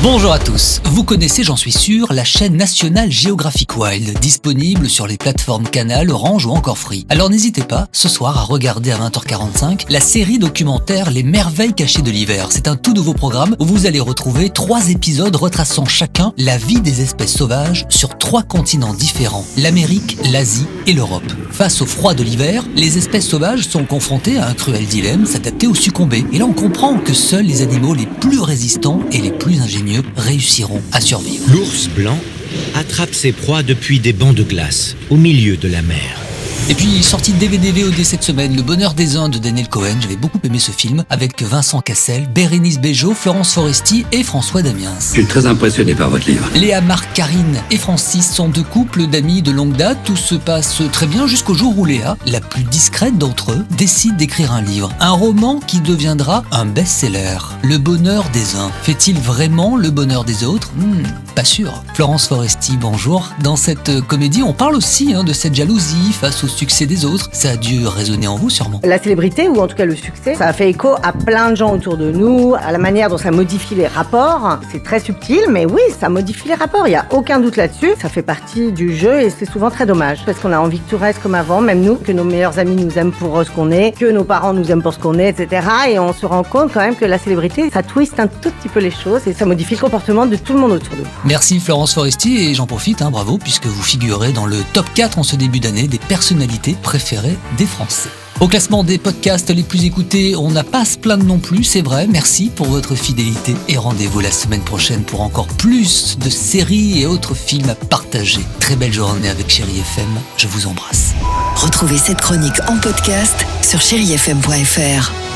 Bonjour à tous. Vous connaissez, j'en suis sûr, la chaîne nationale Geographic Wild, disponible sur les plateformes Canal, Orange ou encore Free. Alors n'hésitez pas, ce soir, à regarder à 20h45 la série documentaire Les merveilles cachées de l'hiver. C'est un tout nouveau programme où vous allez retrouver trois épisodes retraçant chacun la vie des espèces sauvages sur trois continents différents, l'Amérique, l'Asie et l'Europe. Face au froid de l'hiver, les espèces sauvages sont confrontées à un cruel dilemme, s'adapter ou succomber. Et là on comprend que seuls les animaux les plus résistants et les plus ingénieux réussiront à survivre. L'ours blanc attrape ses proies depuis des bancs de glace, au milieu de la mer. Et puis, sorti DVD VOD cette semaine, Le Bonheur des Uns de Daniel Cohen. J'avais beaucoup aimé ce film avec Vincent Cassel, Bérénice Bejo, Florence Foresti et François Damiens. Je suis très impressionné par votre livre. Léa, Marc, Karine et Francis sont deux couples d'amis de longue date. Tout se passe très bien jusqu'au jour où Léa, la plus discrète d'entre eux, décide d'écrire un livre. Un roman qui deviendra un best-seller. Le bonheur des uns. Fait-il vraiment le bonheur des autres? Hmm, Pas sûr. Florence Foresti, bonjour. Dans cette comédie, on parle aussi hein, de cette jalousie face au succès des autres. Ça a dû résonner en vous sûrement. La célébrité, ou en tout cas le succès, ça a fait écho à plein de gens autour de nous, à la manière dont ça modifie les rapports. C'est très subtil, mais oui, ça modifie les rapports, il n'y a aucun doute là-dessus. Ça fait partie du jeu et c'est souvent très dommage, parce qu'on a envie que tout reste comme avant, même nous, que nos meilleurs amis nous aiment pour ce qu'on est, que nos parents nous aiment pour ce qu'on est, etc. Et on se rend compte quand même que la célébrité, ça twiste un tout petit peu les choses et ça modifie le comportement de tout le monde autour de nous. Merci Florence Foresti et j'en profite, hein, bravo, puisque vous figurez dans le top 4 en ce début d'année des préférées des Français. Au classement des podcasts les plus écoutés, on n'a pas à se plaindre non plus, c'est vrai. Merci pour votre fidélité et rendez-vous la semaine prochaine pour encore plus de séries et autres films à partager. Très belle journée avec Chéri FM, je vous embrasse. Retrouvez cette chronique en podcast sur chérifm.fr.